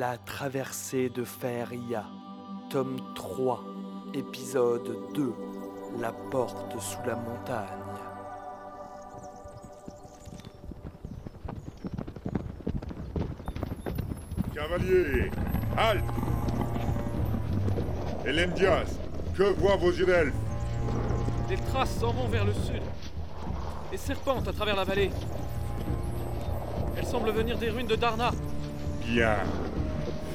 La traversée de Faeria, tome 3, épisode 2, La porte sous la montagne. Cavalier, halte Hélène Diaz, que voient vos yeux Les traces s'en vont vers le sud et serpentent à travers la vallée. Elles semblent venir des ruines de Darna. Bien,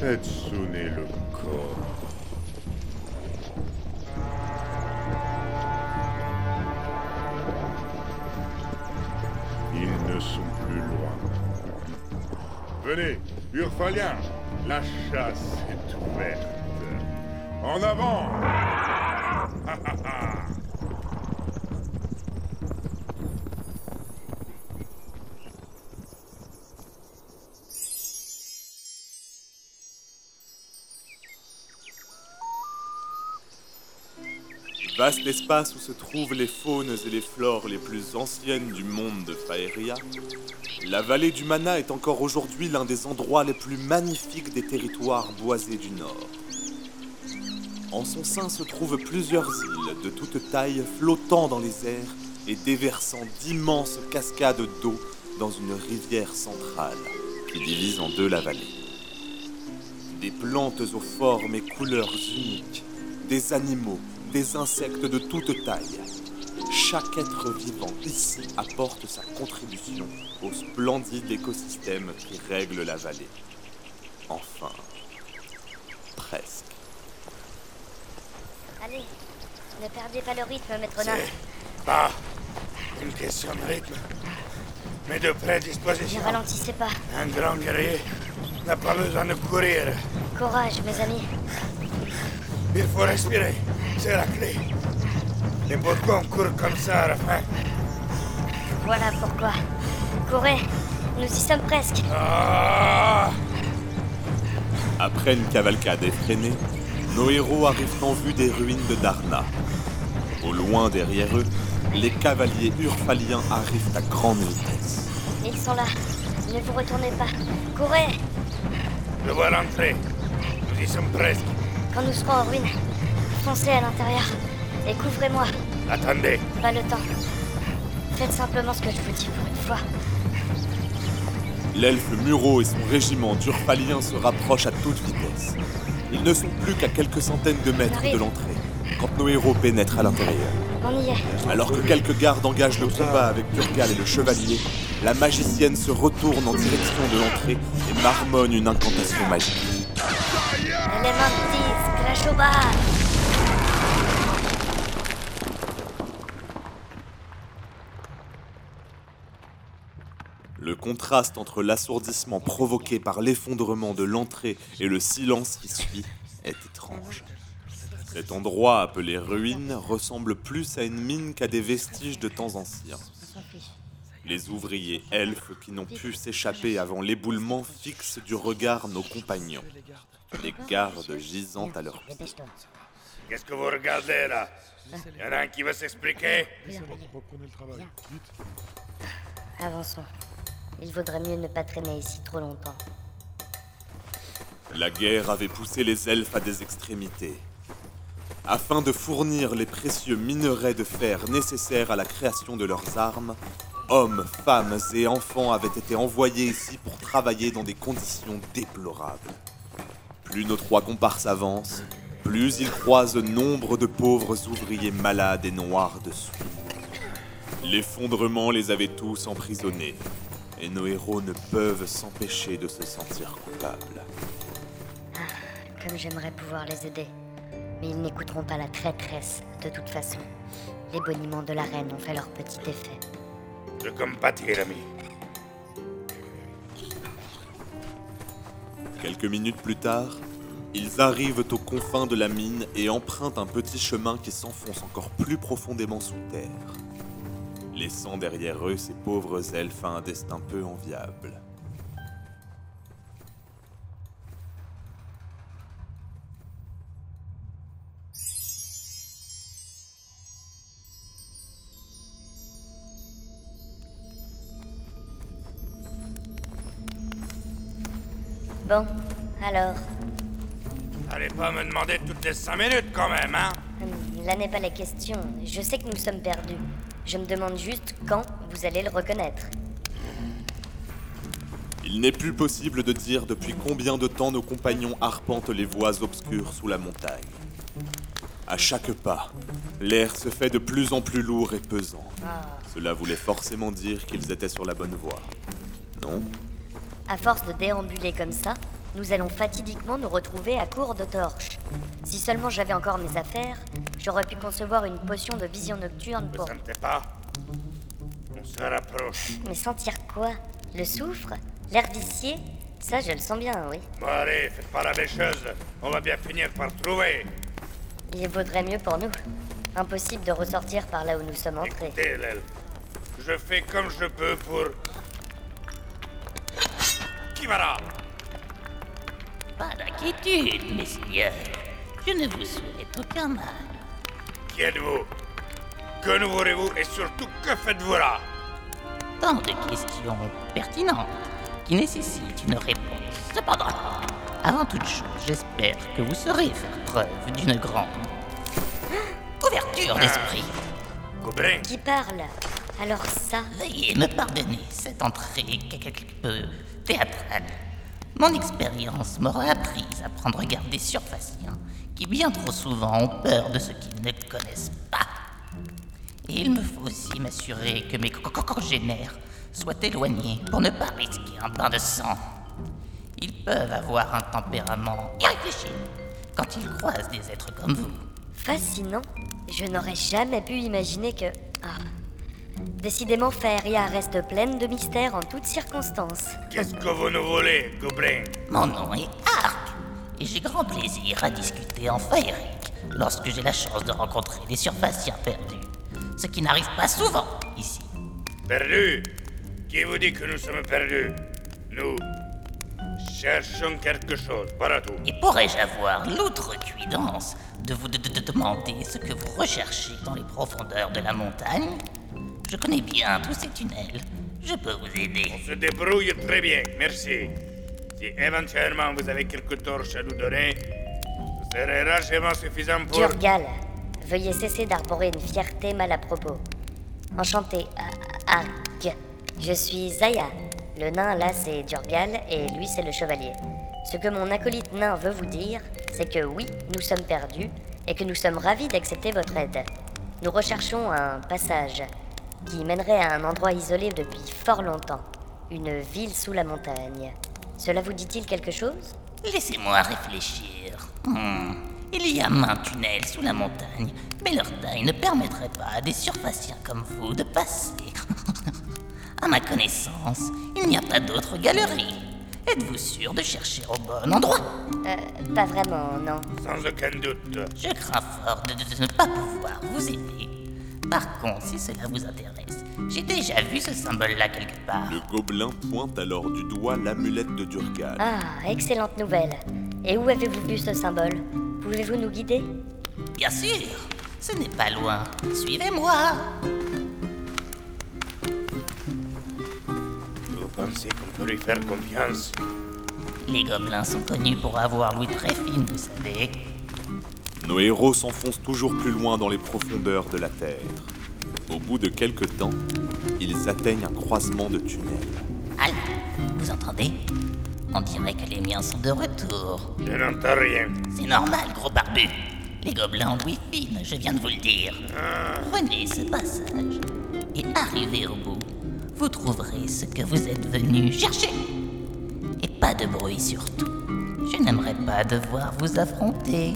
faites sonner le corps. Ils ne sont plus loin. Venez, Urfalien, la chasse est ouverte. En avant Vaste espace où se trouvent les faunes et les flores les plus anciennes du monde de Faeria, la vallée du Mana est encore aujourd'hui l'un des endroits les plus magnifiques des territoires boisés du Nord. En son sein se trouvent plusieurs îles de toute taille flottant dans les airs et déversant d'immenses cascades d'eau dans une rivière centrale qui divise en deux la vallée. Des plantes aux formes et couleurs uniques, des animaux, des insectes de toute taille. Chaque être vivant ici apporte sa contribution au splendide écosystème qui règle la vallée. Enfin, presque. Allez, ne perdez pas le rythme, maître Nain. Pas une question de rythme, mais de Ne prédisposition. ralentissez pas. Un grand guerrier n'a pas besoin de courir. Courage, mes amis. Il faut respirer, c'est la clé. Et pourquoi on court comme ça à la fin Voilà pourquoi. Courez, nous y sommes presque. Ah Après une cavalcade effrénée, nos héros arrivent en vue des ruines de Darna. Au loin derrière eux, les cavaliers urfaliens arrivent à grande vitesse. Ils sont là. Ne vous retournez pas. Courez Je vois l'entrée. Nous y sommes presque. Quand nous serons en ruine, foncez à l'intérieur et couvrez-moi. Attendez, Pas le temps. Faites simplement ce que je vous dis pour une fois. L'elfe Muro et son régiment d'Urfaliens se rapprochent à toute vitesse. Ils ne sont plus qu'à quelques centaines de mètres de l'entrée quand nos héros pénètrent à l'intérieur. On y est. Alors que quelques gardes engagent le combat avec Turgal et le chevalier, la magicienne se retourne en direction de l'entrée et marmonne une incantation magique. Elementis, contraste entre l'assourdissement provoqué par l'effondrement de l'entrée et le silence qui suit est étrange. Cet endroit appelé ruine ressemble plus à une mine qu'à des vestiges de temps anciens. Les ouvriers elfes qui n'ont pu s'échapper avant l'éboulement fixent du regard nos compagnons, les gardes gisant à leurs pieds. Qu'est-ce que vous regardez là? Y en a un qui veut s'expliquer? Avançons. Il vaudrait mieux ne pas traîner ici trop longtemps. La guerre avait poussé les elfes à des extrémités. Afin de fournir les précieux minerais de fer nécessaires à la création de leurs armes, hommes, femmes et enfants avaient été envoyés ici pour travailler dans des conditions déplorables. Plus nos trois comparses avancent, plus ils croisent nombre de pauvres ouvriers malades et noirs de soie. L'effondrement les avait tous emprisonnés, et nos héros ne peuvent s'empêcher de se sentir coupables. Comme j'aimerais pouvoir les aider. Mais ils n'écouteront pas la traîtresse, de toute façon. Les boniments de la reine ont fait leur petit effet. Je compatis, ami. Quelques minutes plus tard, ils arrivent aux confins de la mine et empruntent un petit chemin qui s'enfonce encore plus profondément sous terre, laissant derrière eux ces pauvres elfes à un destin peu enviable. Bon, Alors Allez pas me demander toutes les cinq minutes quand même, hein hum, Là n'est pas la question. Je sais que nous sommes perdus. Je me demande juste quand vous allez le reconnaître. Il n'est plus possible de dire depuis combien de temps nos compagnons arpentent les voies obscures sous la montagne. À chaque pas, l'air se fait de plus en plus lourd et pesant. Cela voulait forcément dire qu'ils étaient sur la bonne voie. Non? À force de déambuler comme ça, nous allons fatidiquement nous retrouver à court de torches. Si seulement j'avais encore mes affaires, j'aurais pu concevoir une potion de vision nocturne Vous pour... sentez pas On se rapproche. Mais sentir quoi? Le soufre? L'air vicié Ça, je le sens bien, oui. Bon allez, faites pas la bêcheuse. On va bien finir par trouver. Il vaudrait mieux pour nous. Impossible de ressortir par là où nous sommes entrés. Écoutez, l'elfe. Je fais comme je peux pour... Qui va là Pas d'inquiétude, messieurs. Je ne vous souhaite aucun mal. Qui êtes-vous Que nous voulez-vous et surtout que faites-vous là? Tant de questions pertinentes qui nécessitent une réponse. Cependant, avant toute chose, j'espère que vous saurez faire preuve d'une grande ouverture d'esprit. Gobelin Qui parle? Alors ça? Veuillez me pardonner cette entrée quelque peu théâtrale. Mon expérience m'aura appris à prendre garde des surfaciens qui bien trop souvent ont peur de ce qu'ils ne connaissent pas. Et il me faut aussi m'assurer que mes co- co- congénères soient éloignés pour ne pas risquer un bain de sang. Ils peuvent avoir un tempérament irréfléchi quand ils croisent des êtres comme vous. Fascinant. Je n'aurais jamais pu imaginer que... Ah. Décidément, Faeria reste pleine de mystères en toutes circonstances. Qu'est-ce que vous nous voulez, Gobelin? Mon nom est Ark, et j'ai grand plaisir à discuter en Faeric lorsque j'ai la chance de rencontrer des surfaciens perdus. Ce qui n'arrive pas souvent ici. Perdu Qui vous dit que nous sommes perdus? Nous cherchons quelque chose, voilà tout. Et pourrais-je avoir l'outrecuidance de vous de- de- de demander ce que vous recherchez dans les profondeurs de la montagne? Je connais bien tous ces tunnels. Je peux vous aider. On se débrouille très bien, merci. Si éventuellement vous avez quelques torches à nous donner, ce serait largement suffisant pour... Durgal, veuillez cesser d'arborer une fierté mal à propos. Enchanté, ah, Ark. Je suis Zaya. Le nain là c'est Durgal et lui c'est le chevalier. Ce que mon acolyte nain veut vous dire, c'est que oui, nous sommes perdus et que nous sommes ravis d'accepter votre aide. Nous recherchons un passage qui mènerait à un endroit isolé depuis fort longtemps, une ville sous la montagne. Cela vous dit-il quelque chose? Laissez-moi réfléchir. Hmm, Il y a main tunnels sous la montagne, mais leur taille ne permettrait pas à des surfaciens comme vous de passer. à ma connaissance, il n'y a pas d'autre galerie. Êtes-vous sûr de chercher au bon endroit? Euh, pas vraiment, non. Sans aucun doute. Je crains fort de, de- de ne pas pouvoir vous aider. Par contre, si cela vous intéresse, j'ai déjà vu ce symbole-là quelque part. Le gobelin pointe alors du doigt l'amulette de Durgal. Ah, excellente nouvelle. Et où avez-vous vu ce symbole? Pouvez-vous nous guider? Bien sûr, ce n'est pas loin. Suivez-moi. Vous pensez qu'on peut lui faire confiance? Les gobelins sont connus pour avoir l'ouïe très fine, vous savez. Nos héros s'enfoncent toujours plus loin dans les profondeurs de la Terre. Au bout de quelques temps, ils atteignent un croisement de tunnels. Halt, vous entendez? On dirait que les miens sont de retour. Je n'entends rien. C'est normal, gros barbu. Les gobelins ont fine, je viens de vous le dire. Prenez ce passage et arrivez au bout. Vous trouverez ce que vous êtes venu chercher. Et pas de bruit surtout. Je n'aimerais pas devoir vous affronter.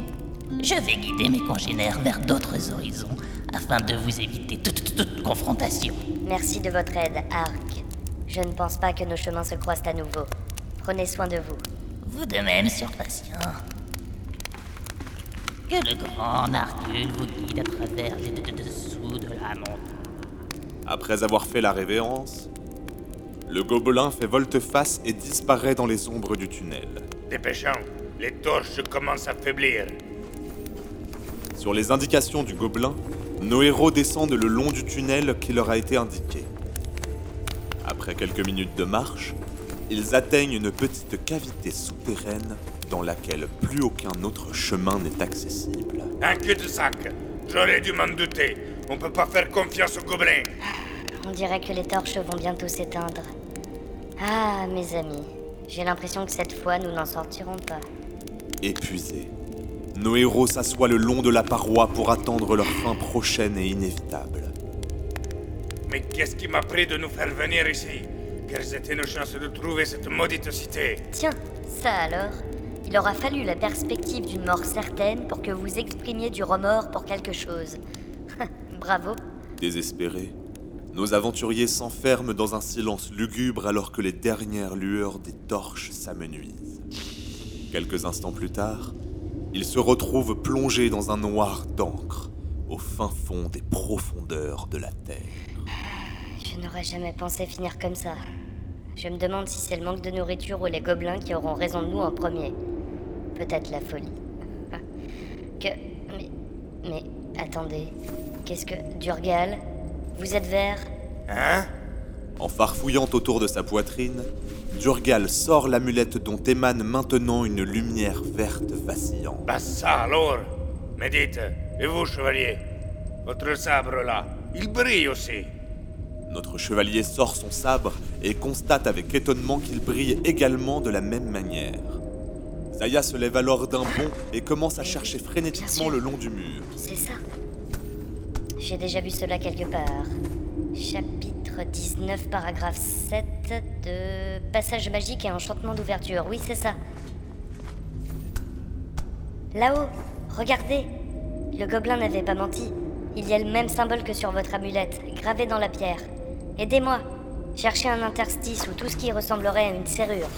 Je vais guider mes congénères vers d'autres horizons afin de vous éviter toute, toute- toute confrontation. Merci de votre aide, Ark. Je ne pense pas que nos chemins se croisent à nouveau. Prenez soin de vous. Vous de même, surpatient. Que le grand Narcule vous guide à travers les de- de- dessous de la montagne. Après avoir fait la révérence, le gobelin fait volte-face et disparaît dans les ombres du tunnel. Dépêchons, les torches commencent à faiblir. Sur les indications du gobelin, nos héros descendent le long du tunnel qui leur a été indiqué. Après quelques minutes de marche, ils atteignent une petite cavité souterraine dans laquelle plus aucun autre chemin n'est accessible. Un cul-de-sac. J'aurais dû m'en douter. On peut pas faire confiance aux gobelins. On dirait que les torches vont bientôt s'éteindre. Ah, mes amis, j'ai l'impression que cette fois nous n'en sortirons pas. Épuisés, nos héros s'assoient le long de la paroi pour attendre leur fin prochaine et inévitable. Mais qu'est-ce qui m'a pris de nous faire venir ici? Quelles étaient nos chances de trouver cette maudite cité? Tiens, ça alors Il aura fallu la perspective d'une mort certaine pour que vous exprimiez du remords pour quelque chose. Bravo. Désespérés, nos aventuriers s'enferment dans un silence lugubre alors que les dernières lueurs des torches s'amenuisent. Quelques instants plus tard, ils se retrouvent plongés dans un noir d'encre, au fin fond des profondeurs de la Terre. Je n'aurais jamais pensé finir comme ça. Je me demande si c'est le manque de nourriture ou les gobelins qui auront raison de nous en premier. Peut-être la folie. Que. Mais. Mais. Attendez. Qu'est-ce que. Durgal Vous êtes vert? Hein? En farfouillant autour de sa poitrine, Durgal sort l'amulette dont émane maintenant une lumière verte vacillante. Bah ça alors Mais dites, et vous, chevalier Votre sabre là, il brille aussi. Notre chevalier sort son sabre et constate avec étonnement qu'il brille également de la même manière. Zaya se lève alors d'un bond et commence à chercher frénétiquement le long du mur. C'est ça. J'ai déjà vu cela quelque part. Chapitre 19, paragraphe 7 de Passage magique et enchantement d'ouverture. Oui, c'est ça. Là-haut, regardez. Le gobelin n'avait pas menti. Il y a le même symbole que sur votre amulette, gravé dans la pierre. Aidez-moi. Cherchez un interstice ou tout ce qui ressemblerait à une serrure.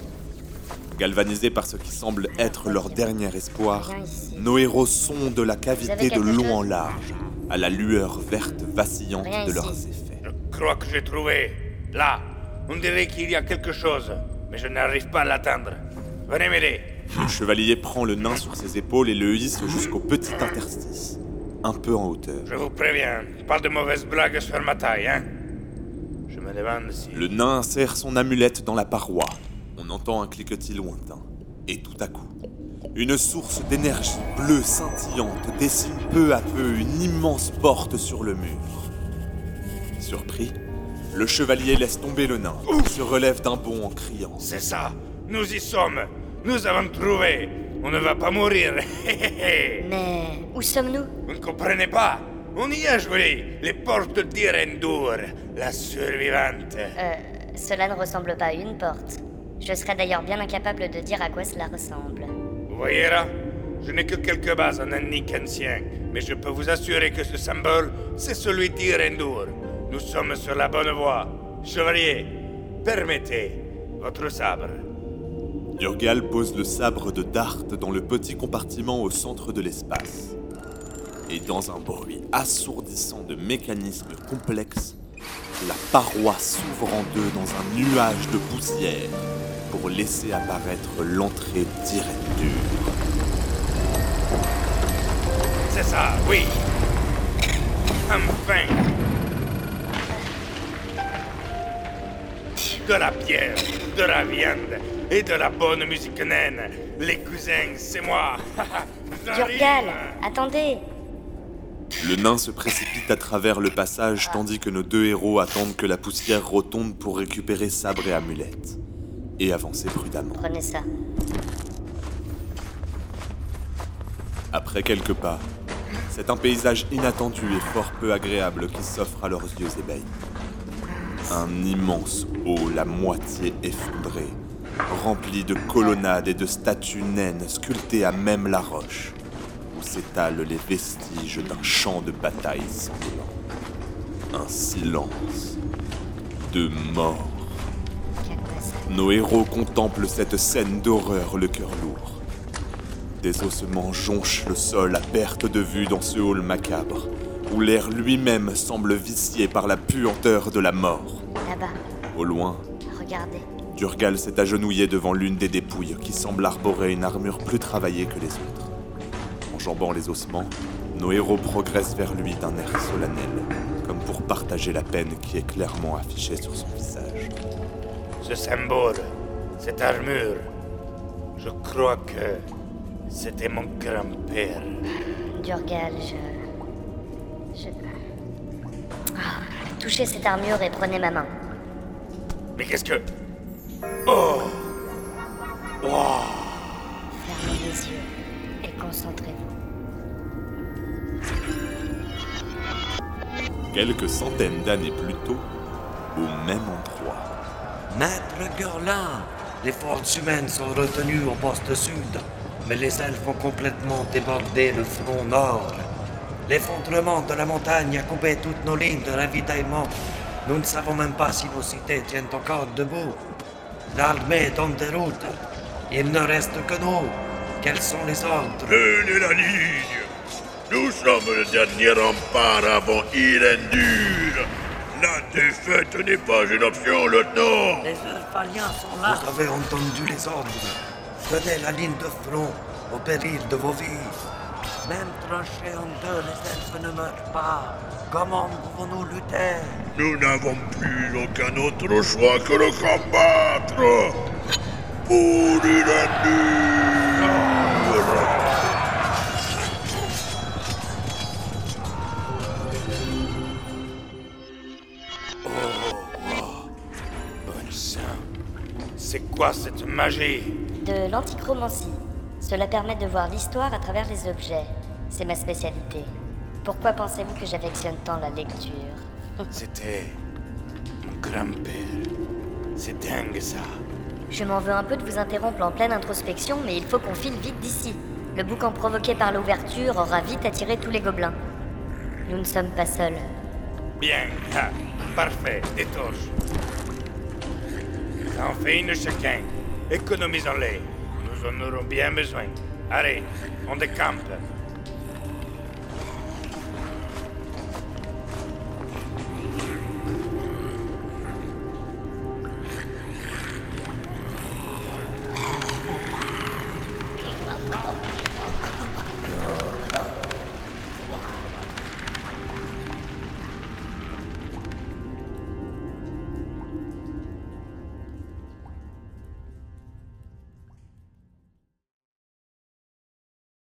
Galvanisés par ce qui semble être leur dernier espoir, nos héros sondent la cavité de long en large, à la lueur verte vacillante Rien de ici. leurs effets. Je crois que j'ai trouvé. Là, on dirait qu'il y a quelque chose, mais je n'arrive pas à l'atteindre. Venez m'aider. Le chevalier prend le nain sur ses épaules et le hisse jusqu'au petit interstice, un peu en hauteur. Je vous préviens, pas de mauvaises blagues sur ma taille, hein Je me demande si... Le nain insère son amulette dans la paroi. On entend un cliquetis lointain. Et tout à coup, une source d'énergie bleue scintillante dessine peu à peu une immense porte sur le mur. Surpris, le chevalier laisse tomber le nain, se relève d'un bond en criant. C'est ça Nous y sommes Nous avons trouvé On ne va pas mourir Mais où sommes-nous? Vous ne comprenez pas On y a joué Les portes d'Irendur, la survivante. Euh, cela ne ressemble pas à une porte. Je serais d'ailleurs bien incapable de dire à quoi cela ressemble. Vous voyez là Je n'ai que quelques bases en annique ancien, mais je peux vous assurer que ce symbole, c'est celui d'Irendur. Nous sommes sur la bonne voie. Chevalier, permettez votre sabre. Durgal pose le sabre de Dart dans le petit compartiment au centre de l'espace. Et dans un bruit assourdissant de mécanismes complexes, la paroi s'ouvre en deux dans un nuage de poussière pour laisser apparaître l'entrée d'Irendur. C'est ça, oui. Enfin. De la pierre, de la viande et de la bonne musique naine. Les cousins, c'est moi. Durgal, attendez Le nain se précipite à travers le passage tandis que nos deux héros attendent que la poussière retombe pour récupérer sabre et amulette. Et avancer prudemment. Prenez ça. Après quelques pas, c'est un paysage inattendu et fort peu agréable qui s'offre à leurs yeux ébahis. Un immense hall à moitié effondré, rempli de colonnades et de statues naines sculptées à même la roche, où s'étalent les vestiges d'un champ de bataille sanglant. Un silence de mort. Nos héros contemplent cette scène d'horreur le cœur lourd. Des ossements jonchent le sol à perte de vue dans ce hall macabre, où l'air lui-même semble vicié par la puanteur de la mort. Là-bas, Au loin, regardez. Durgal s'est agenouillé devant l'une des dépouilles qui semble arborer une armure plus travaillée que les autres. Enjambant les ossements, nos héros progressent vers lui d'un air solennel, comme pour partager la peine qui est clairement affichée sur son visage. Ce symbole, cette armure, Je crois que c'était mon grand-père. Durgal, je. Je. Ah, touchez cette armure et prenez ma main. Mais qu'est-ce que... Oh Fermez les yeux et concentrez-vous. Quelques centaines d'années plus tôt, au même endroit. Maître Gurlin, les forces humaines sont retenues au poste sud, mais les elfes ont complètement débordé le front nord. L'effondrement de la montagne a coupé toutes nos lignes de ravitaillement. Nous ne savons même pas si nos cités tiennent encore debout. L'armée est en déroute. Il ne reste que nous. Quels sont les ordres? Tenez la ligne Nous sommes le dernier rempart avant Irendur La défaite n'est pas une option, lieutenant Les Elfaliens sont là. Vous avez entendu les ordres. Tenez la ligne de front au péril de vos vies. Même tranchés en deux, les elfes ne meurent pas. Comment pouvons-nous lutter? Nous n'avons plus aucun autre choix que de combattre Pour Irendur Bon sang. C'est quoi cette magie? De l'antichromancie. Cela permet de voir l'histoire à travers les objets. C'est ma spécialité. Pourquoi pensez-vous que j'affectionne tant la lecture C'était... mon grand-père. C'est dingue ça. Je m'en veux un peu de vous interrompre en pleine introspection, mais il faut qu'on file vite d'ici. Le boucan provoqué par l'ouverture aura vite attiré tous les gobelins. Nous ne sommes pas seuls. Bien, ah, parfait, des torches. Ça en fait une chacun. Économisons-les. Nous en aurons bien besoin. Allez, on décampe.